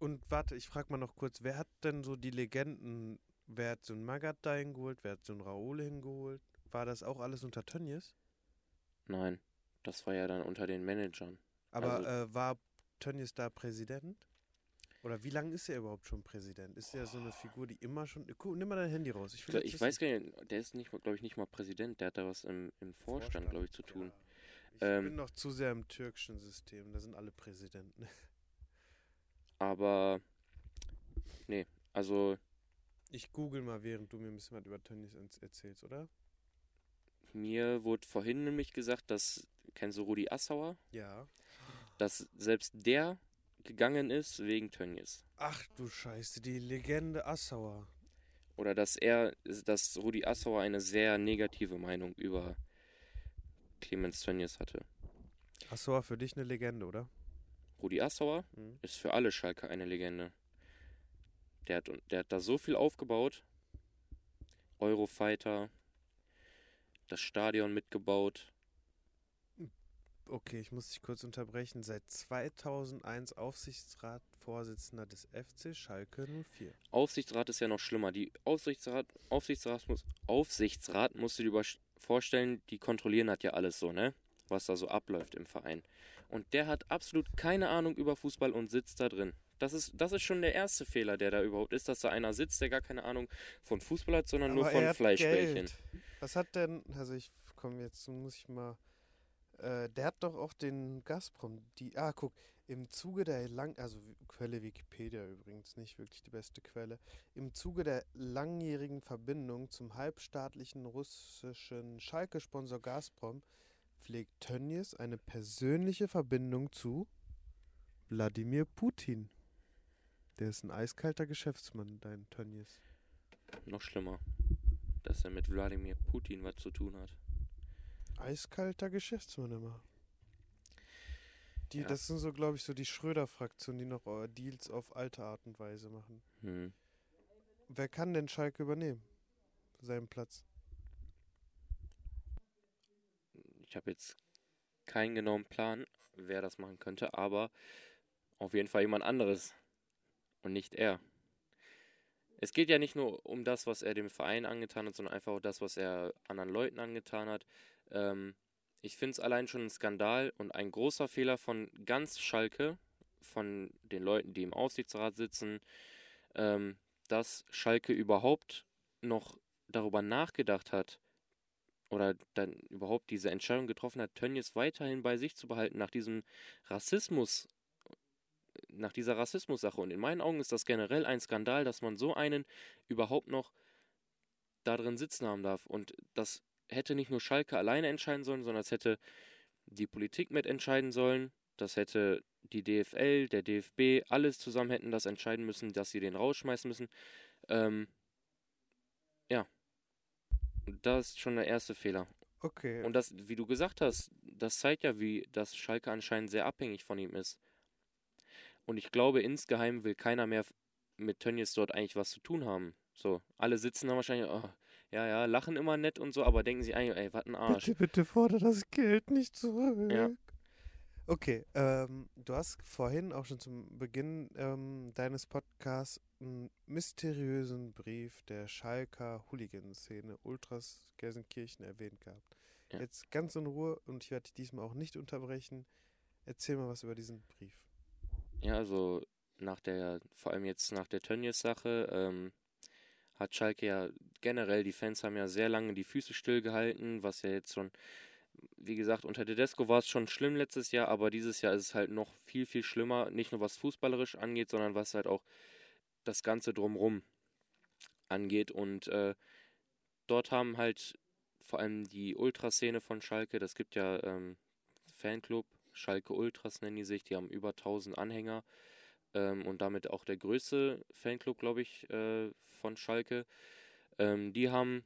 Und warte, ich frage mal noch kurz, wer hat denn so die Legenden, wer hat so einen Magat da hingeholt, wer hat so einen Raoul hingeholt? War das auch alles unter Tönnies? Nein, das war ja dann unter den Managern. Aber Also- äh, war Tönnies da Präsident? Oder wie lange ist er überhaupt schon Präsident? Ist er so eine Figur, die immer schon. Guck, nimm mal dein Handy raus. Ich, Ich, weiß gar nicht, der ist nicht, glaube ich, nicht mal Präsident. Der hat da was im, im Vorstand, glaube ich, zu tun. Ja. Ich Ähm, bin noch zu sehr im türkischen System. Da sind alle Präsidenten. Aber, nee, also Ich google mal, während du mir ein bisschen was über Tönnies erzählst, oder? mir wurde vorhin nämlich gesagt, dass, kennst du Rudi Assauer? Ja. Dass selbst der gegangen ist wegen Tönnies. Ach du Scheiße, die Legende Assauer. Oder dass er, dass Rudi Assauer eine sehr negative Meinung über Clemens Tönnies hatte. Assauer für dich eine Legende, oder? Rudi Assauer Mhm. ist für alle Schalke eine Legende. Der hat, der hat da so viel aufgebaut. Eurofighter, das Stadion mitgebaut. Okay, ich muss dich kurz unterbrechen. Seit 2001 Aufsichtsratsvorsitzender des FC Schalke 04. Aufsichtsrat ist ja noch schlimmer. Die Aufsichtsrat, Aufsichtsrat, muss, Aufsichtsrat musst du dir vorstellen, die kontrollieren hat ja alles so, ne? Was da so abläuft im Verein. Und der hat absolut keine Ahnung über Fußball und sitzt da drin. Das ist, das ist schon der erste Fehler, der da überhaupt ist, dass da einer sitzt, der gar keine Ahnung von Fußball hat, sondern nur Aber von er hat Fleischbällchen. Was hat denn, also ich komme jetzt, muss ich mal, äh, der hat doch auch den Gazprom, die, ah guck, im Zuge der lang, also Quelle Wikipedia übrigens, nicht wirklich die beste Quelle, im Zuge der langjährigen Verbindung zum halbstaatlichen russischen Schalke-Sponsor Gazprom pflegt Tönnies eine persönliche Verbindung zu Wladimir Putin. Der ist ein eiskalter Geschäftsmann, dein Tönnies. Noch schlimmer, dass er mit Wladimir Putin was zu tun hat. Eiskalter Geschäftsmann immer. Die, Ja. Das sind so, glaube ich, so die Schröder-Fraktion, die noch äh, Deals auf alte Art und Weise machen. Hm. Wer kann denn Schalke übernehmen? Seinen Platz. Ich habe jetzt keinen genauen Plan, wer das machen könnte, aber auf jeden Fall jemand anderes und nicht er. Es geht ja nicht nur um das, was er dem Verein angetan hat, sondern einfach auch das, was er anderen Leuten angetan hat. Ähm, ich finde es allein schon ein Skandal und ein großer Fehler von ganz Schalke, von den Leuten, die im Aufsichtsrat sitzen, ähm, dass Schalke überhaupt noch darüber nachgedacht hat, oder dann überhaupt diese Entscheidung getroffen hat, Tönnies weiterhin bei sich zu behalten nach diesem Rassismus, nach dieser Rassismus-Sache. Und in meinen Augen ist das generell ein Skandal, dass man so einen überhaupt noch da drin sitzen haben darf. Und das hätte nicht nur Schalke alleine entscheiden sollen, sondern es hätte die Politik mit entscheiden sollen. Das hätte die DFL, der DFB, alles zusammen hätten das entscheiden müssen, dass sie den rausschmeißen müssen. Ähm, ja. Das ist schon der erste Fehler. Okay. Und das, wie du gesagt hast, das zeigt ja, wie das Schalke anscheinend sehr abhängig von ihm ist. Und ich glaube, insgeheim will keiner mehr mit Tönnies dort eigentlich was zu tun haben. So, alle sitzen da wahrscheinlich, oh, ja, ja, lachen immer nett und so, aber denken sich eigentlich, ey, was ein Arsch. bitte, bitte fordere das Geld nicht zurück. Ja. Okay, ähm, du hast vorhin auch schon zum Beginn ähm, deines Podcasts einen mysteriösen Brief der Schalker Hooligan-Szene Ultras Gelsenkirchen erwähnt gehabt. Ja. Jetzt ganz in Ruhe und ich werde dich diesmal auch nicht unterbrechen. Erzähl mal was über diesen Brief. Ja, also nach der, vor allem jetzt nach der Tönnies-Sache, ähm, hat Schalke ja generell, die Fans haben ja sehr lange die Füße stillgehalten, was ja jetzt schon, wie gesagt, unter Tedesco war es schon schlimm letztes Jahr, aber dieses Jahr ist es halt noch viel, viel schlimmer, nicht nur was fußballerisch angeht, sondern was halt auch das Ganze drumrum angeht. Und äh, dort haben halt vor allem die Ultraszene von Schalke. Das gibt ja ähm, Fanclub, Schalke Ultras nennen die sich, die haben über 1000 Anhänger ähm, und damit auch der größte Fanclub, glaube ich, äh, von Schalke. Ähm, die haben,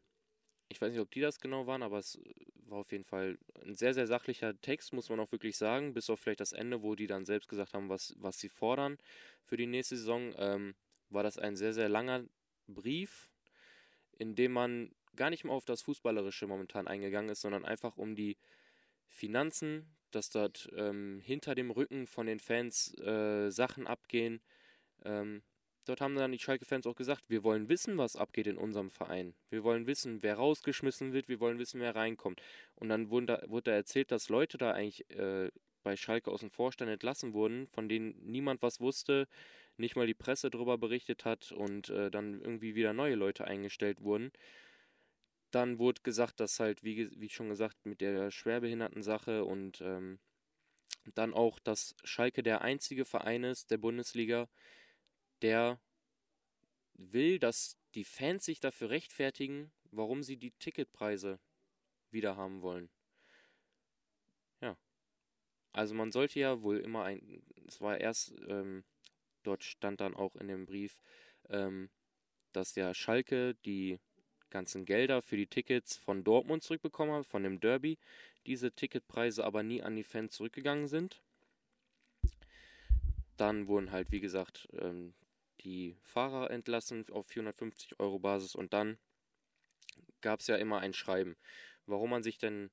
ich weiß nicht, ob die das genau waren, aber es war auf jeden Fall ein sehr, sehr sachlicher Text, muss man auch wirklich sagen, bis auf vielleicht das Ende, wo die dann selbst gesagt haben, was, was sie fordern für die nächste Saison, ähm, war das ein sehr, sehr langer Brief, in dem man gar nicht mehr auf das Fußballerische momentan eingegangen ist, sondern einfach um die Finanzen, dass dort ähm, hinter dem Rücken von den Fans äh, Sachen abgehen. Ähm, dort haben dann die Schalke-Fans auch gesagt, wir wollen wissen, was abgeht in unserem Verein. Wir wollen wissen, wer rausgeschmissen wird, wir wollen wissen, wer reinkommt. Und dann wurde da, wurde da erzählt, dass Leute da eigentlich äh, bei Schalke aus dem Vorstand entlassen wurden, von denen niemand was wusste, nicht mal die Presse darüber berichtet hat und äh, dann irgendwie wieder neue Leute eingestellt wurden. Dann wurde gesagt, dass halt, wie, wie schon gesagt, mit der Schwerbehinderten-Sache und ähm, dann auch, dass Schalke der einzige Verein ist der Bundesliga, der will, dass die Fans sich dafür rechtfertigen, warum sie die Ticketpreise wieder haben wollen. Ja. Also man sollte ja wohl immer ein, es war erst, ähm, dort stand dann auch in dem Brief, ähm, dass ja Schalke die ganzen Gelder für die Tickets von Dortmund zurückbekommen hat, von dem Derby. Diese Ticketpreise aber nie an die Fans zurückgegangen sind. Dann wurden halt, wie gesagt, ähm, die Fahrer entlassen auf 450 Euro Basis und dann gab es ja immer ein Schreiben, warum man sich denn,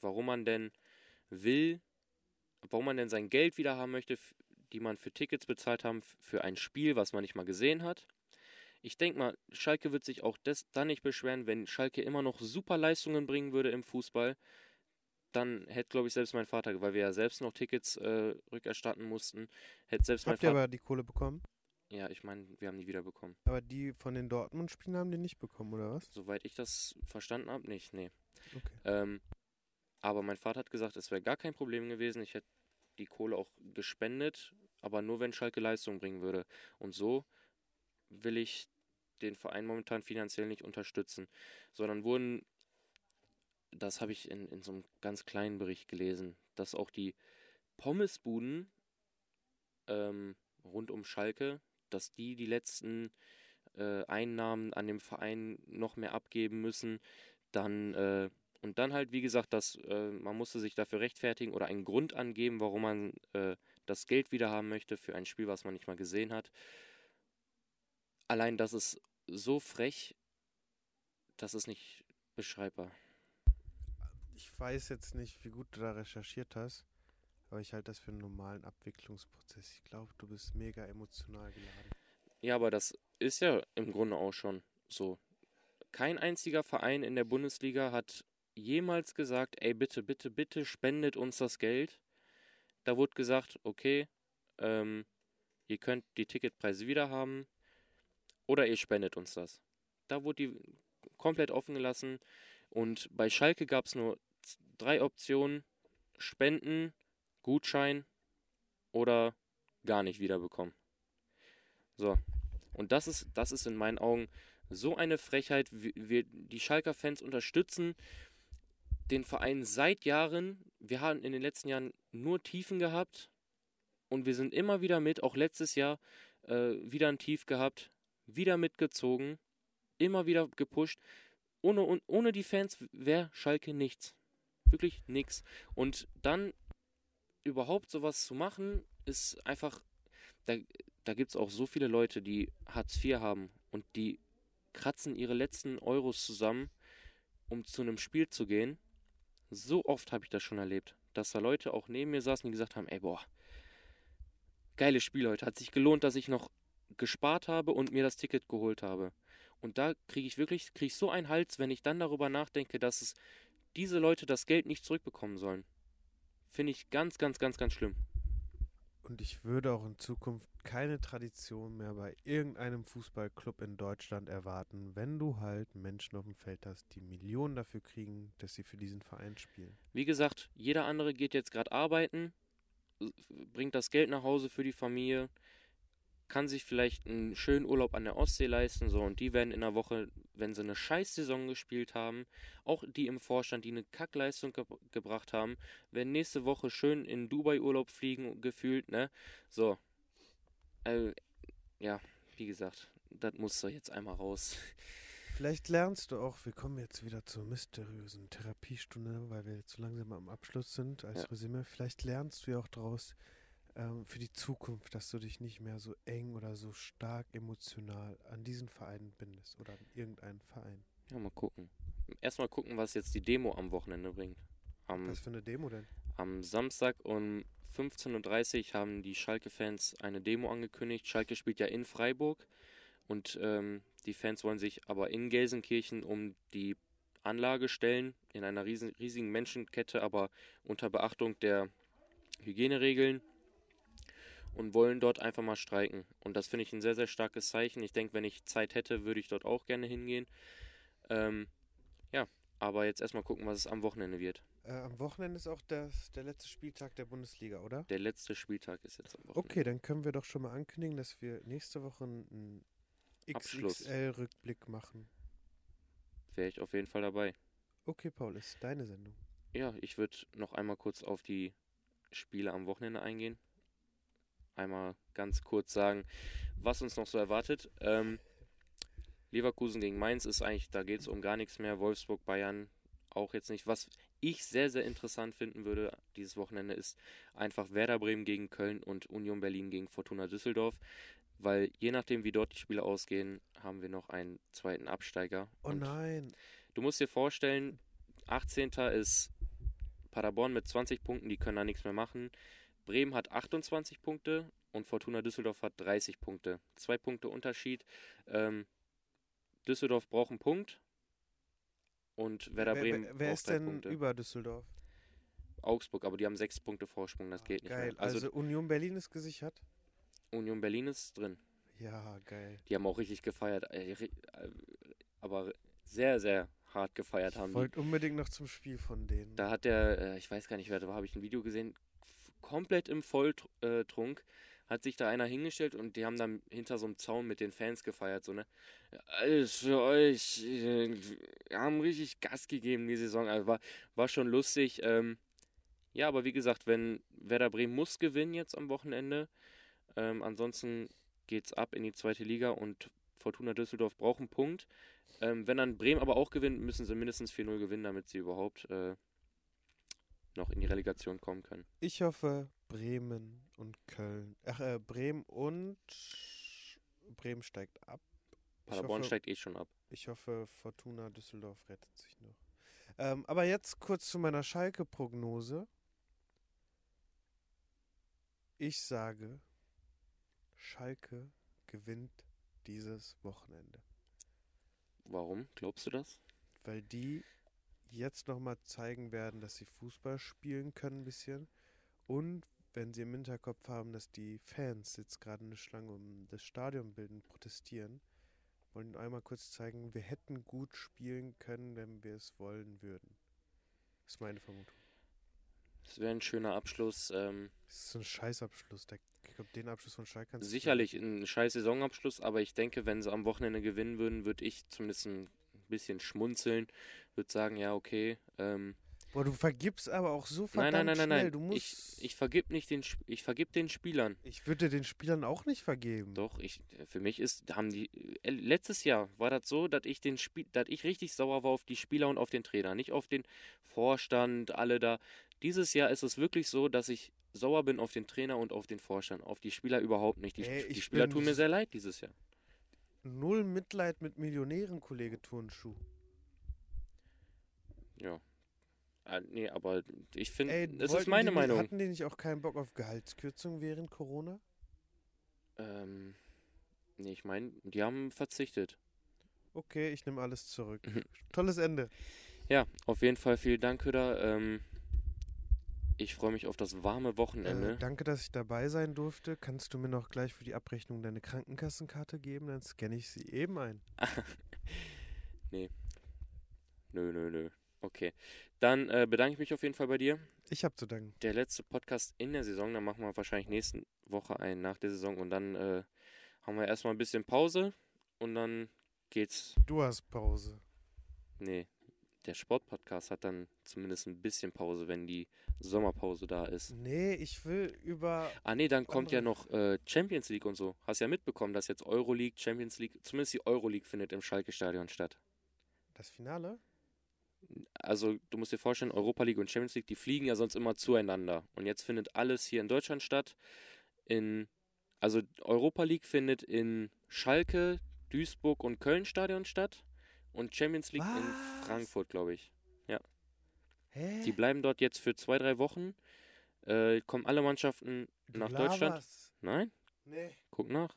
warum man denn will, warum man denn sein Geld wieder haben möchte, die man für Tickets bezahlt haben, für ein Spiel, was man nicht mal gesehen hat. Ich denke mal, Schalke wird sich auch das, dann nicht beschweren, wenn Schalke immer noch super Leistungen bringen würde im Fußball. Dann hätte, glaube ich, selbst mein Vater, weil wir ja selbst noch Tickets äh, rückerstatten mussten, hätte selbst Habt mein ihr Vater. aber die Kohle bekommen? Ja, ich meine, wir haben die wieder bekommen. Aber die von den Dortmund-Spielen haben die nicht bekommen, oder was? Soweit ich das verstanden habe, nicht, nee. Okay. Ähm, aber mein Vater hat gesagt, es wäre gar kein Problem gewesen. Ich hätte die Kohle auch gespendet, aber nur wenn Schalke Leistung bringen würde. Und so will ich den Verein momentan finanziell nicht unterstützen, sondern wurden, das habe ich in, in so einem ganz kleinen Bericht gelesen, dass auch die Pommesbuden ähm, rund um Schalke, dass die die letzten äh, Einnahmen an dem Verein noch mehr abgeben müssen, dann äh, und dann halt, wie gesagt, dass äh, man musste sich dafür rechtfertigen oder einen Grund angeben, warum man äh, das Geld wieder haben möchte für ein Spiel, was man nicht mal gesehen hat. Allein das ist so frech, das ist nicht beschreibbar. Ich weiß jetzt nicht, wie gut du da recherchiert hast, aber ich halte das für einen normalen Abwicklungsprozess. Ich glaube, du bist mega emotional geladen. Ja, aber das ist ja im Grunde auch schon so. Kein einziger Verein in der Bundesliga hat jemals gesagt, ey, bitte, bitte, bitte spendet uns das Geld. Da wurde gesagt, okay, ähm, ihr könnt die Ticketpreise wieder haben oder ihr spendet uns das. Da wurde die komplett offen gelassen und bei Schalke gab es nur drei Optionen: Spenden, Gutschein oder gar nicht wiederbekommen. So. Und das ist, das ist in meinen Augen so eine Frechheit. Wir, die Schalker Fans unterstützen den Verein seit Jahren. Wir haben in den letzten Jahren nur Tiefen gehabt und wir sind immer wieder mit, auch letztes Jahr äh, wieder ein Tief gehabt, wieder mitgezogen, immer wieder gepusht. Ohne, ohne die Fans wäre Schalke nichts. Wirklich nichts. Und dann überhaupt sowas zu machen, ist einfach. Da, da gibt es auch so viele Leute, die Hartz IV haben und die kratzen ihre letzten Euros zusammen, um zu einem Spiel zu gehen. So oft habe ich das schon erlebt, dass da Leute auch neben mir saßen, die gesagt haben, ey, boah, geiles Spiel heute. Hat sich gelohnt, dass ich noch gespart habe und mir das Ticket geholt habe. Und da kriege ich wirklich, kriege ich so einen Hals, wenn ich dann darüber nachdenke, dass es diese Leute das Geld nicht zurückbekommen sollen. Finde ich ganz, ganz, ganz, ganz schlimm. Und ich würde auch in Zukunft keine Tradition mehr bei irgendeinem Fußballclub in Deutschland erwarten, wenn du halt Menschen auf dem Feld hast, die Millionen dafür kriegen, dass sie für diesen Verein spielen. Wie gesagt, jeder andere geht jetzt gerade arbeiten, bringt das Geld nach Hause für die Familie. Kann sich vielleicht einen schönen Urlaub an der Ostsee leisten, so und die werden in der Woche, wenn sie eine Scheißsaison gespielt haben, auch die im Vorstand, die eine Kackleistung ge gebracht haben, werden nächste Woche schön in Dubai Urlaub fliegen, gefühlt, ne? So. Äh, ja, wie gesagt, das muss doch jetzt einmal raus. Vielleicht lernst du auch, wir kommen jetzt wieder zur mysteriösen Therapiestunde, weil wir jetzt so langsam am Abschluss sind als Ja. Resümee. Vielleicht lernst du ja auch daraus ähm, für die Zukunft, dass du dich nicht mehr so eng oder so stark emotional an diesen Verein bindest oder an irgendeinen Verein. Ja, mal gucken. Erstmal gucken, was jetzt die Demo am Wochenende bringt. Am, Was für eine Demo denn? am Samstag um 15.30 Uhr haben die Schalke-Fans eine Demo angekündigt. Schalke spielt ja in Freiburg und ähm, die Fans wollen sich aber in Gelsenkirchen um die Anlage stellen, in einer riesen, riesigen Menschenkette, aber unter Beachtung der Hygieneregeln und wollen dort einfach mal streiken. Und das finde ich ein sehr, sehr starkes Zeichen. Ich denke, wenn ich Zeit hätte, würde ich dort auch gerne hingehen. Ähm, ja, aber jetzt erstmal gucken, was es am Wochenende wird. Äh, am Wochenende ist auch das, der letzte Spieltag der Bundesliga, oder? Der letzte Spieltag ist jetzt am Wochenende. Okay, dann können wir doch schon mal ankündigen, dass wir nächste Woche einen. XXL-Rückblick machen. Wäre ich auf jeden Fall dabei. Okay, Paul, ist deine Sendung. Ja, ich würde noch einmal kurz auf die Spiele am Wochenende eingehen. Einmal ganz kurz sagen, was uns noch so erwartet. Ähm, Leverkusen gegen Mainz ist eigentlich, da geht es um gar nichts mehr. Wolfsburg, Bayern auch jetzt nicht. Was ich sehr, sehr interessant finden würde dieses Wochenende ist einfach Werder Bremen gegen Köln und Union Berlin gegen Fortuna Düsseldorf. Weil je nachdem, wie dort die Spiele ausgehen, haben wir noch einen zweiten Absteiger. Oh Und nein. Du musst dir vorstellen, 18. ist Paderborn mit 20 Punkten, die können da nichts mehr machen. Bremen hat 28 Punkte und Fortuna Düsseldorf hat 30 Punkte. Zwei Punkte Unterschied. Ähm, Düsseldorf braucht einen Punkt und Werder wer, Bremen wer, wer braucht ist drei denn Punkte. über Düsseldorf? Augsburg, aber die haben sechs Punkte Vorsprung, das geht nicht geil. mehr. Also, Also, Union Berlin ist gesichert? Union Berlin ist drin. Ja, geil. Die haben auch richtig gefeiert. äh, äh, Aber sehr, sehr hart gefeiert haben Ich die. wollte unbedingt noch zum Spiel von denen. Da hat der, äh, ich weiß gar nicht, wer da war, habe ich ein Video gesehen, komplett im Volltrunk, hat sich da einer hingestellt und die haben dann hinter so einem Zaun mit den Fans gefeiert, so, ne? Alles für euch, äh, wir haben richtig Gas gegeben die Saison, also war, war schon lustig. Ähm, ja, aber wie gesagt, wenn Werder Bremen muss gewinnen jetzt am Wochenende, ähm, ansonsten geht's ab in die zweite Liga und Fortuna Düsseldorf braucht einen Punkt. Ähm, wenn dann Bremen aber auch gewinnt, müssen sie mindestens 4-0 gewinnen, damit sie überhaupt äh, noch in die Relegation kommen können. Ich hoffe, Bremen und Köln. Ach, äh, Bremen und Bremen steigt ab. Paderborn hoffe, steigt eh schon ab. Ich hoffe, Fortuna Düsseldorf rettet sich noch. Ähm, aber jetzt kurz zu meiner Schalke-Prognose. Ich sage, Schalke gewinnt dieses Wochenende. Warum? Glaubst du das? Weil die jetzt nochmal zeigen werden, dass sie Fußball spielen können ein bisschen. Und wenn sie im Hinterkopf haben, dass die Fans jetzt gerade eine Schlange um das Stadion bilden, protestieren, wollen einmal kurz zeigen, wir hätten gut spielen können, wenn wir es wollen würden. Das ist meine Vermutung. Das wäre ein schöner Abschluss. Ähm, Das ist ein Scheißabschluss. Der, ich glaube, den Abschluss von Schalke kannst sicherlich ein scheiß Saisonabschluss, aber ich denke, wenn sie am Wochenende gewinnen würden, würde ich zumindest ein bisschen schmunzeln. Würde sagen, ja, okay. Ähm, Boah, du vergibst aber auch so nein, verdammt nein, nein, nein, schnell. nein. Du musst, Ich, ich vergib nicht den, ich vergib den Spielern. ich würde den Spielern auch nicht vergeben. Doch, ich, für mich ist, haben die, äh, letztes Jahr war das so, dass ich den Spiel, dass ich richtig sauer war auf die Spieler und auf den Trainer, nicht auf den Vorstand, alle da. Dieses Jahr ist es wirklich so, dass ich sauer bin auf den Trainer und auf den Vorstand, auf die Spieler überhaupt nicht. Die, Ey, die Spieler tun mir sehr leid dieses Jahr. Null Mitleid mit Millionären, Kollege Turnschuh. Ja. Ah, nee, aber ich finde, es ist meine die, Meinung. Hatten die nicht auch keinen Bock auf Gehaltskürzung während Corona? Ähm, nee, ich meine, die haben verzichtet. Okay, ich nehme alles zurück. Mhm. Tolles Ende. Ja, auf jeden Fall vielen Dank, Köder. Ähm, ich freue mich auf das warme Wochenende. Äh, danke, dass ich dabei sein durfte. Kannst du mir noch gleich für die Abrechnung deine Krankenkassenkarte geben? Dann scanne ich sie eben ein. Nö, nö, nö. Okay. Dann äh, bedanke ich mich auf jeden Fall bei dir. Ich habe zu danken. Der letzte Podcast in der Saison, dann machen wir wahrscheinlich nächste Woche einen nach der Saison und dann äh, haben wir erstmal ein bisschen Pause und dann geht's. Du hast Pause. Nee, der Sportpodcast hat dann zumindest ein bisschen Pause, wenn die Sommerpause da ist. Nee, ich will über. Ah nee, dann kommt ja noch äh, Champions League und so. Hast ja mitbekommen, dass jetzt Euroleague, Champions League, zumindest die Euroleague findet im Schalke-Stadion statt. Das Finale? Also du musst dir vorstellen, Europa League und Champions League, die fliegen ja sonst immer zueinander. Und jetzt findet alles hier in Deutschland statt. In, also Europa League findet in Schalke, Duisburg und Köln Stadion statt. Und Champions League in Was? Frankfurt, glaube ich. Hä? Die bleiben dort jetzt für zwei, drei Wochen. Äh, kommen alle Mannschaften Du nach Deutschland. Nein? Nee. Guck nach.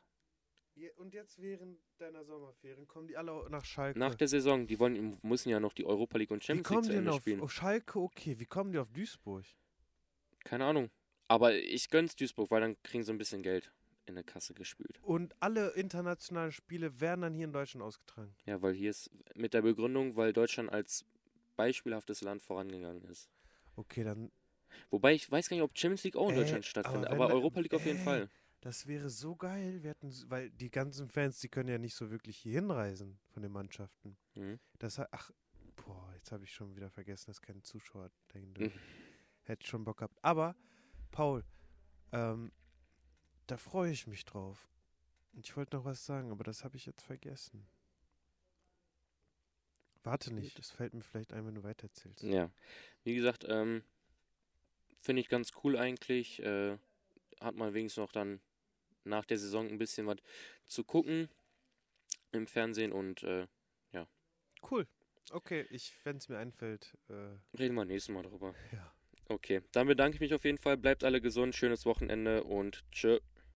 Und jetzt während deiner Sommerferien kommen die alle nach Schalke. Nach der Saison. Die wollen, müssen ja noch die Europa League und Champions League zu Ende auf, spielen. auf Schalke? Okay, wie kommen die auf Duisburg? Keine Ahnung. Aber ich gönn's Duisburg, weil dann kriegen sie ein bisschen Geld in der Kasse gespült. Und alle internationalen Spiele werden dann hier in Deutschland ausgetragen. Ja, weil hier ist mit der Begründung, weil Deutschland als beispielhaftes Land vorangegangen ist. Okay, dann. Wobei ich weiß gar nicht, ob Champions League auch in Ey, Deutschland stattfindet, aber aber, Europa League auf jeden ey. Fall. Das wäre so geil. Wir hätten, weil die ganzen Fans, die können ja nicht so wirklich hier hinreisen von den Mannschaften. Mhm. Das, ach, boah, jetzt habe ich schon wieder vergessen, dass keine Zuschauer dahin Mhm. Hätte schon Bock gehabt. Aber, Paul, ähm, da freue ich mich drauf. Und Ich wollte noch was sagen, aber das habe ich jetzt vergessen. Warte nicht, das fällt mir vielleicht ein, wenn du weitererzählst. Ja. Wie gesagt, ähm, finde ich ganz cool eigentlich. Äh, hat man wenigstens noch dann nach der Saison ein bisschen was zu gucken im Fernsehen und äh, Cool. Okay, ich, wenn es mir einfällt, äh, reden wir nächstes Mal drüber. ja. Okay, dann bedanke ich mich auf jeden Fall. Bleibt alle gesund, schönes Wochenende und tschö.